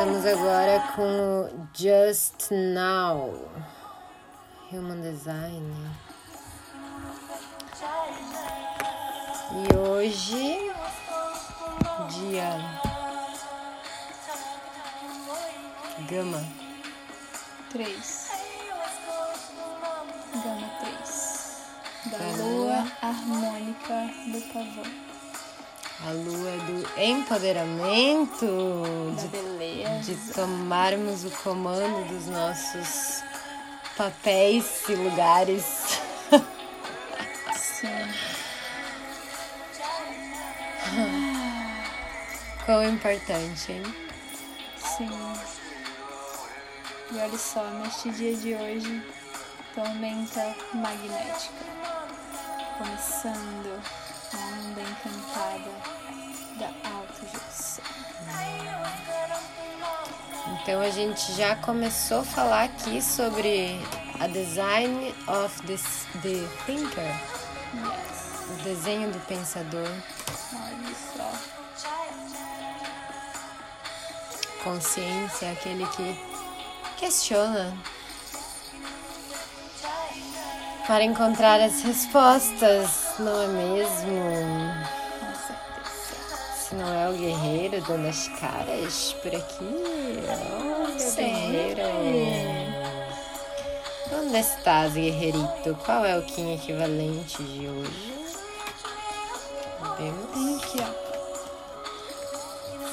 Estamos agora com o Just Now, Human Design. E hoje, dia Gama. 3. Gama 3. Da Da lua lua. harmônica do pavão. A lua do empoderamento, Da de, beleza. de tomarmos o comando dos nossos papéis e lugares. Sim. Quão importante, hein? Sim. E olha só, neste dia de hoje, tormenta magnética. Começando onda encantada da autogestão. Então a gente já começou a falar aqui sobre a design of the, the thinker, Yes. o desenho do pensador, Olha só. consciência, aquele que questiona para encontrar as respostas, não é mesmo? Se não é o guerreiro as caras por aqui, olha o guerreiro. Onde estás, guerreirito? Qual é o Kim equivalente de hoje? Vemos. Tem aqui, ó.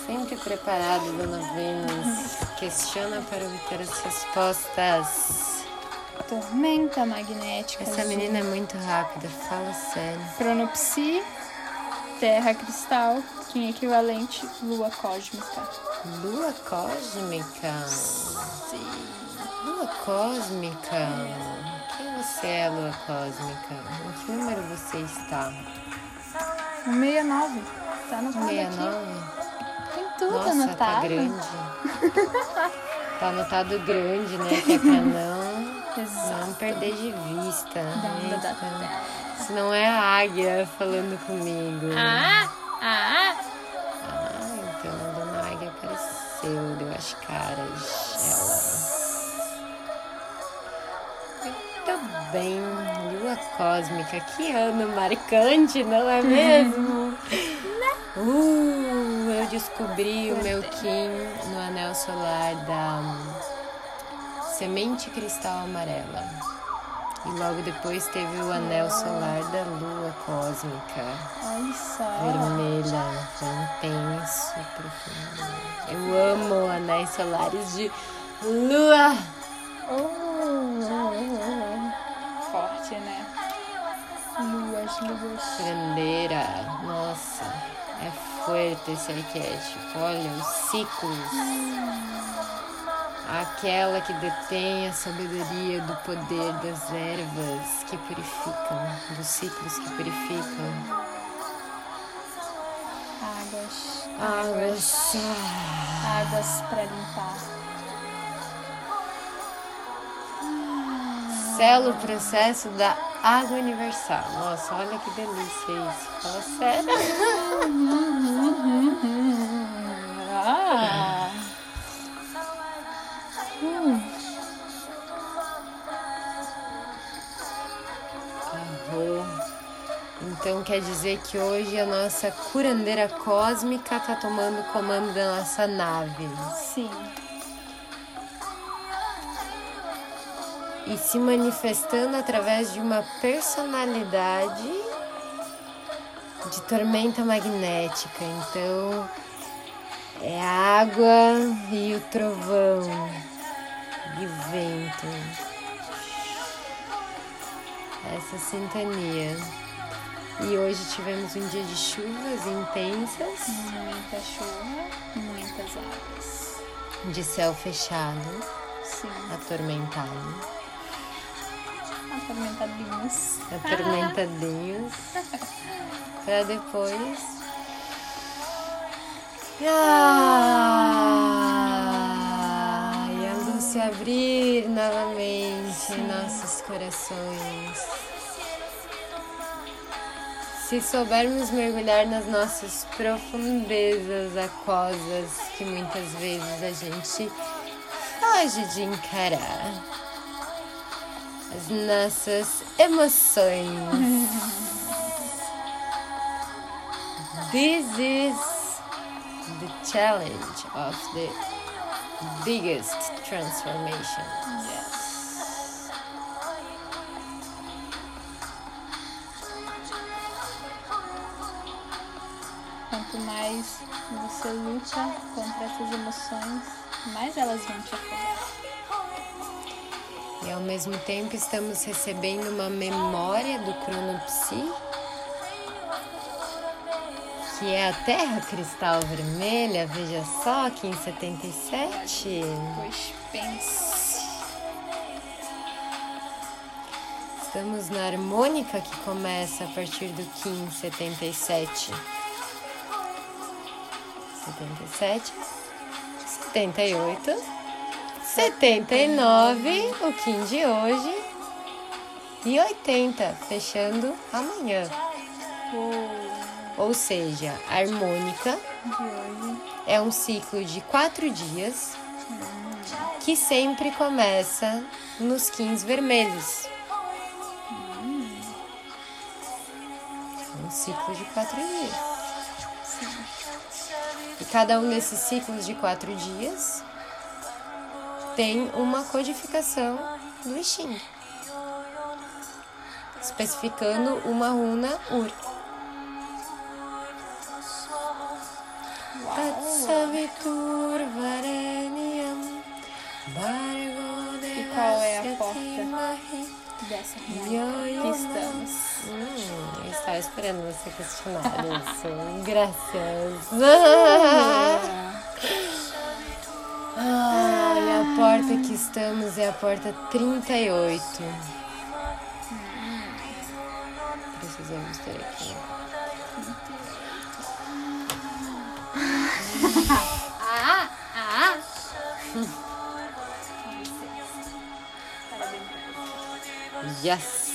Sempre preparado, Dona Vênus. Questiona para obter as respostas. Tormenta magnética. Essa azul. menina é muito rápida, fala sério. Cronopsi, Terra cristal, Kim equivalente, Lua cósmica. Lua cósmica. Sim. Lua cósmica. Quem você é, Lua cósmica? Em que número você está? O 69. Tá anotado aqui. 69? Tem tudo Nossa, anotado. tá grande. tá anotado grande, né? Que é pra não, Exato. não perder de vista. Da da. Se não é a águia falando comigo. Ah! Ah! Ah, então a dona águia apareceu, deu as caras. Ela. Muito bem, lua cósmica, que ano marcante, não é mesmo? Uh, eu descobri o meu Kim no anel solar da semente cristal amarela. E logo depois teve o anel solar da lua cósmica só. vermelha, foi intenso, profundo. Eu amo anéis solares de lua. Oh, Forte, né? Luas, luas. Curandeira, nossa, é forte esse arquétipo. Olha, os ciclos. Aquela que detém a sabedoria do poder das ervas que purificam, dos ciclos que purificam. Águas. Águas. Águas pra limpar. Sela o processo da água universal. Nossa, olha que delícia isso. Fala sério. Então quer dizer que hoje a nossa curandeira cósmica tá tomando o comando da nossa nave. Sim. E se manifestando através de uma personalidade de tormenta magnética. Então é a água e o trovão e o vento. Essa sintonia. E hoje tivemos um dia de chuvas intensas, Muita chuva, muitas águas. de céu fechado, Sim. atormentado, Atormentadinhos. atormentadinhos, para depois. Ah, e a luz se abrir novamente em nossos corações. Se soubermos mergulhar nas nossas profundezas aquosas que muitas vezes a gente foge de encarar as nossas emoções. This is the challenge of the biggest transformation. Quanto mais você luta contra essas emoções, mais elas vão te afogar. E ao mesmo tempo estamos recebendo uma memória do cronopsi, que é a Terra Cristal Vermelha, veja só, aqui em 77. Pois pense. Estamos na harmônica que começa a partir do Kim 77. 77, 78, 79, o Kim de hoje e 80, fechando amanhã. Ou seja, a harmônica é um ciclo de quatro dias que sempre começa nos quins vermelhos. Um ciclo de quatro dias. E cada um desses ciclos de quatro dias tem uma codificação do I Ching, especificando uma runa Ur. Tatsavitur Bhargo E qual é a porta? Dessa que estamos. Hum, estava esperando você questionar isso. Graças. Ai, a porta que estamos é a porta 38. Precisamos ter aqui. Ah, ah. Yes!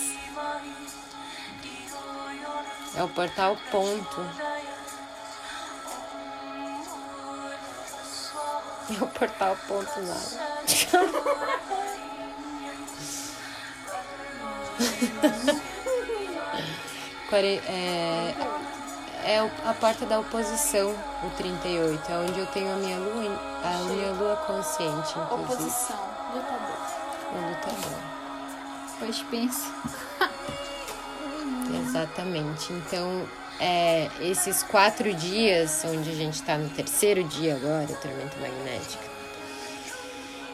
É o portal ponto. É o portal ponto nada. É, é a porta da oposição, o 38, é onde eu tenho a minha lua, a minha lua consciente, inclusive. Oposição, lutador. O lutador. Pois pense. Exatamente. Então, é, esses quatro dias, onde a gente está no terceiro dia agora, tormento magnético,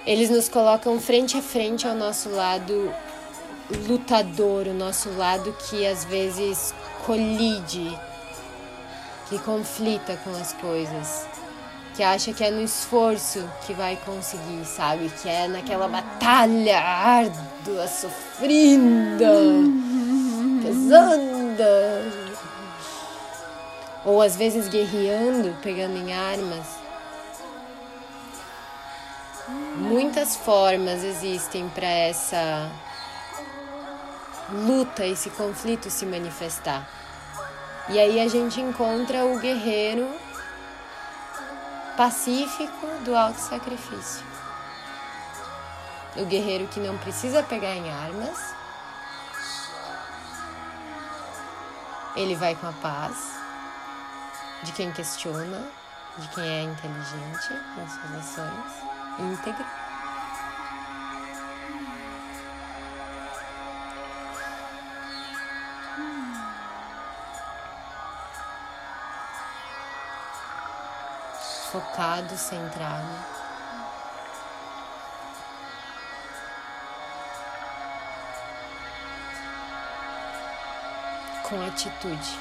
eles nos colocam frente a frente ao nosso lado lutador, o nosso lado que às vezes colide, que conflita com as coisas, que acha que é no esforço que vai conseguir, sabe? Que é naquela batalha árdua, sofrida pesada. Ou às vezes guerreando, pegando em armas. Muitas formas existem para essa luta, esse conflito se manifestar. E aí a gente encontra o guerreiro pacífico do alto sacrifício. O guerreiro que não precisa pegar em armas, Ele vai com a paz de quem questiona, de quem é inteligente nas suas ações, íntegro. Focado, centrado. Com atitude.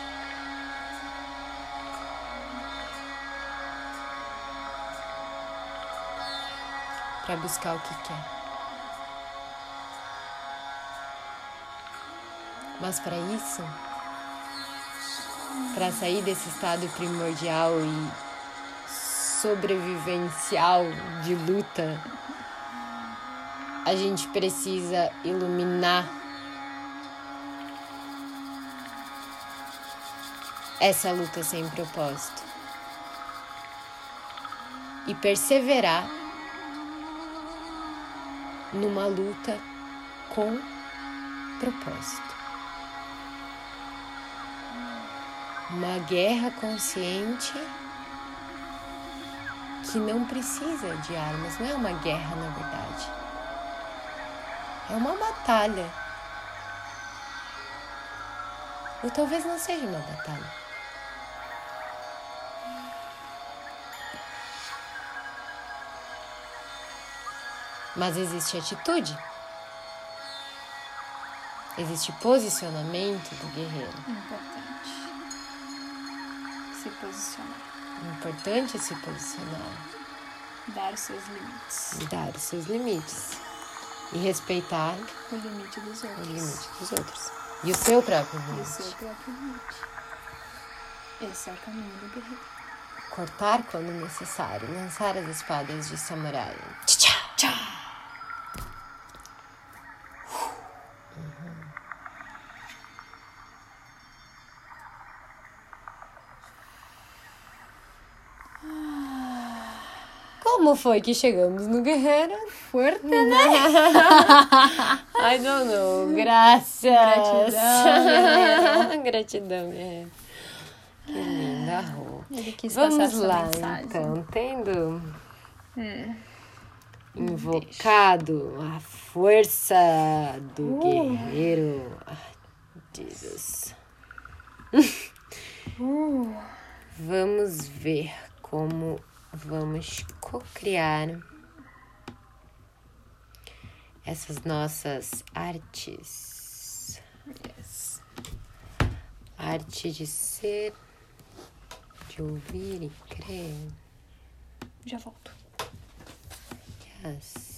Para buscar o que quer. Mas para isso, para sair desse estado primordial e sobrevivencial de luta, a gente precisa iluminar essa luta sem propósito e perseverar numa luta com propósito. Uma guerra consciente que não precisa de armas, não é uma guerra na verdade. É uma batalha. Ou talvez não seja uma batalha. Mas existe atitude. Existe posicionamento do guerreiro. Importante. Se posicionar. Importante se posicionar. Dar os seus limites. Dar os seus limites. E respeitar O limite dos o outros. limite dos outros. E o seu próprio E o limite. seu próprio limite. Esse é o caminho do guerreiro. Cortar quando necessário. Lançar as espadas de samurai. Tchá, tchá. Como foi que chegamos no Guerreiro? Forte, I don't know. Graças. Gratidão, guerreiro. Gratidão, guerreiro. Que linda roupa. Ele quis Vamos passar lá, mensagem. então. Tendo É. invocado a força do Uh. guerreiro. Jesus. Uh, Vamos ver como vamos co-criar essas nossas artes. yes. Arte de ser, de ouvir e crer. Já volto. Yes.